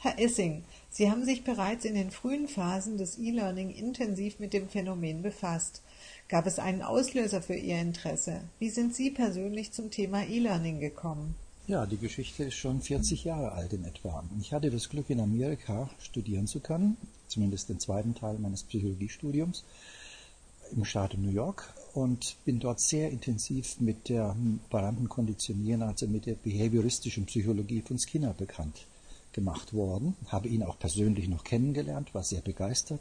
Herr Issing, Sie haben sich bereits in den frühen Phasen des E-Learning intensiv mit dem Phänomen befasst. Gab es einen Auslöser für Ihr Interesse? Wie sind Sie persönlich zum Thema E-Learning gekommen? Ja, die Geschichte ist schon 40 Jahre alt in etwa. Ich hatte das Glück, in Amerika studieren zu können, zumindest den zweiten Teil meines Psychologiestudiums im Staat New York und bin dort sehr intensiv mit der operanten Konditionieren, also mit der behavioristischen Psychologie von Skinner bekannt gemacht worden, habe ihn auch persönlich noch kennengelernt, war sehr begeistert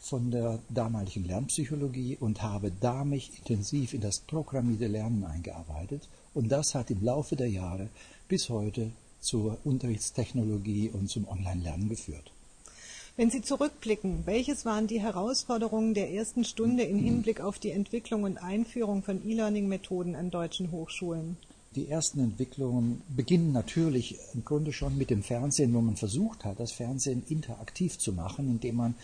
von der damaligen Lernpsychologie und habe da mich intensiv in das programmierte Lernen eingearbeitet. Und das hat im Laufe der Jahre bis heute zur Unterrichtstechnologie und zum Online-Lernen geführt. Wenn Sie zurückblicken, welches waren die Herausforderungen der ersten Stunde im Hinblick auf die Entwicklung und Einführung von E-Learning-Methoden an deutschen Hochschulen? Die ersten Entwicklungen beginnen natürlich im Grunde schon mit dem Fernsehen, wo man versucht hat, das Fernsehen interaktiv zu machen, indem man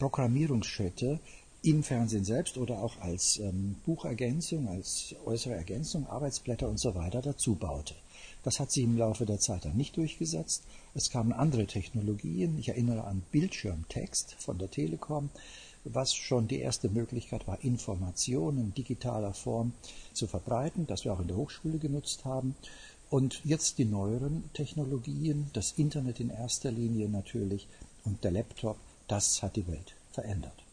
Programmierungsschritte im Fernsehen selbst oder auch als ähm, Buchergänzung, als äußere Ergänzung, Arbeitsblätter und so weiter dazu baute. Das hat sich im Laufe der Zeit dann nicht durchgesetzt. Es kamen andere Technologien. Ich erinnere an Bildschirmtext von der Telekom was schon die erste Möglichkeit war, Informationen in digitaler Form zu verbreiten, das wir auch in der Hochschule genutzt haben. Und jetzt die neueren Technologien, das Internet in erster Linie natürlich und der Laptop, das hat die Welt verändert.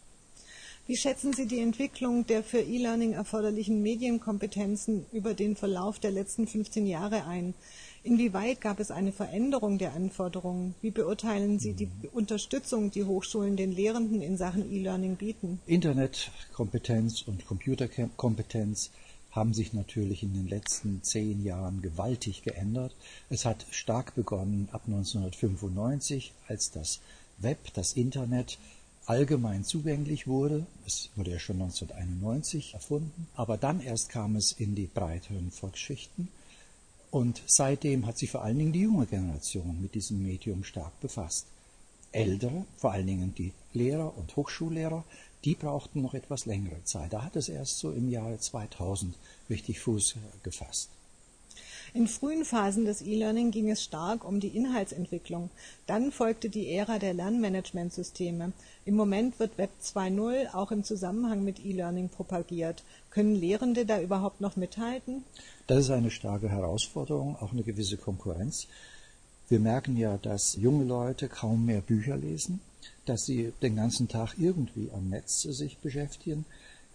Wie schätzen Sie die Entwicklung der für E-Learning erforderlichen Medienkompetenzen über den Verlauf der letzten 15 Jahre ein? Inwieweit gab es eine Veränderung der Anforderungen? Wie beurteilen Sie die Unterstützung, die Hochschulen den Lehrenden in Sachen E-Learning bieten? Internetkompetenz und Computerkompetenz haben sich natürlich in den letzten zehn Jahren gewaltig geändert. Es hat stark begonnen ab 1995, als das Web, das Internet allgemein zugänglich wurde. Es wurde ja schon 1991 erfunden, aber dann erst kam es in die breiteren Volksschichten und seitdem hat sich vor allen Dingen die junge Generation mit diesem Medium stark befasst. Ältere, vor allen Dingen die Lehrer und Hochschullehrer, die brauchten noch etwas längere Zeit. Da hat es erst so im Jahre 2000 richtig Fuß gefasst. In frühen Phasen des E-Learning ging es stark um die Inhaltsentwicklung. Dann folgte die Ära der Lernmanagementsysteme. Im Moment wird Web 2.0 auch im Zusammenhang mit E-Learning propagiert. Können Lehrende da überhaupt noch mithalten? Das ist eine starke Herausforderung, auch eine gewisse Konkurrenz. Wir merken ja, dass junge Leute kaum mehr Bücher lesen, dass sie den ganzen Tag irgendwie am Netz sich beschäftigen.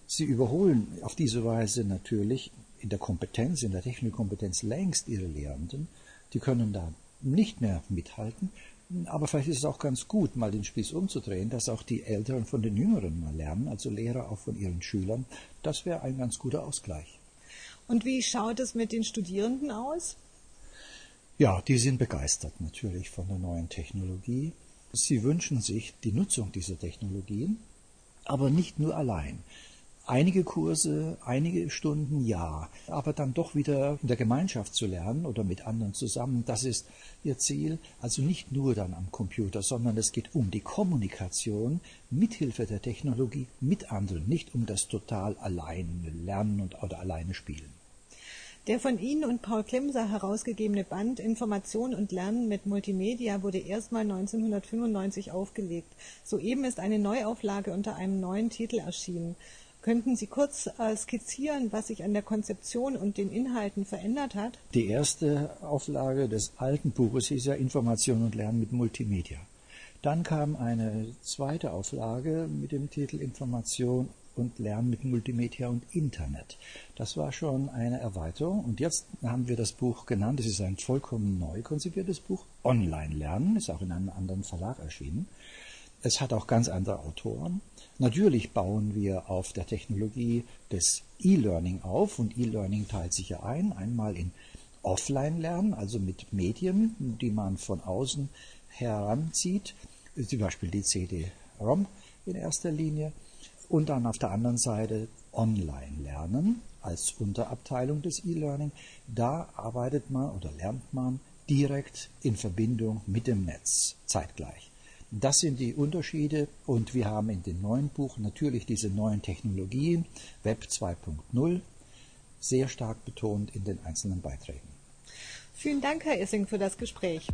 Sie überholen auf diese Weise natürlich in der Kompetenz, in der Technikkompetenz längst ihre Lehrenden. Die können da nicht mehr mithalten. Aber vielleicht ist es auch ganz gut, mal den Spieß umzudrehen, dass auch die Älteren von den Jüngeren mal lernen, also Lehrer auch von ihren Schülern. Das wäre ein ganz guter Ausgleich. Und wie schaut es mit den Studierenden aus? Ja, die sind begeistert natürlich von der neuen Technologie. Sie wünschen sich die Nutzung dieser Technologien, aber nicht nur allein. Einige Kurse, einige Stunden ja, aber dann doch wieder in der Gemeinschaft zu lernen oder mit anderen zusammen, das ist ihr Ziel. Also nicht nur dann am Computer, sondern es geht um die Kommunikation mithilfe der Technologie mit anderen, nicht um das total alleine Lernen und, oder alleine Spielen. Der von Ihnen und Paul Klemser herausgegebene Band Information und Lernen mit Multimedia wurde erstmal 1995 aufgelegt. Soeben ist eine Neuauflage unter einem neuen Titel erschienen. Könnten Sie kurz äh, skizzieren, was sich an der Konzeption und den Inhalten verändert hat? Die erste Auflage des alten Buches hieß ja Information und Lernen mit Multimedia. Dann kam eine zweite Auflage mit dem Titel Information und Lernen mit Multimedia und Internet. Das war schon eine Erweiterung. Und jetzt haben wir das Buch genannt, es ist ein vollkommen neu konzipiertes Buch, Online Lernen, ist auch in einem anderen Verlag erschienen. Es hat auch ganz andere Autoren. Natürlich bauen wir auf der Technologie des E-Learning auf und E-Learning teilt sich ja ein, einmal in Offline-Lernen, also mit Medien, die man von außen heranzieht, zum Beispiel die CD-ROM in erster Linie, und dann auf der anderen Seite Online-Lernen als Unterabteilung des E-Learning. Da arbeitet man oder lernt man direkt in Verbindung mit dem Netz zeitgleich. Das sind die Unterschiede und wir haben in dem neuen Buch natürlich diese neuen Technologien, Web 2.0, sehr stark betont in den einzelnen Beiträgen. Vielen Dank, Herr Issing, für das Gespräch.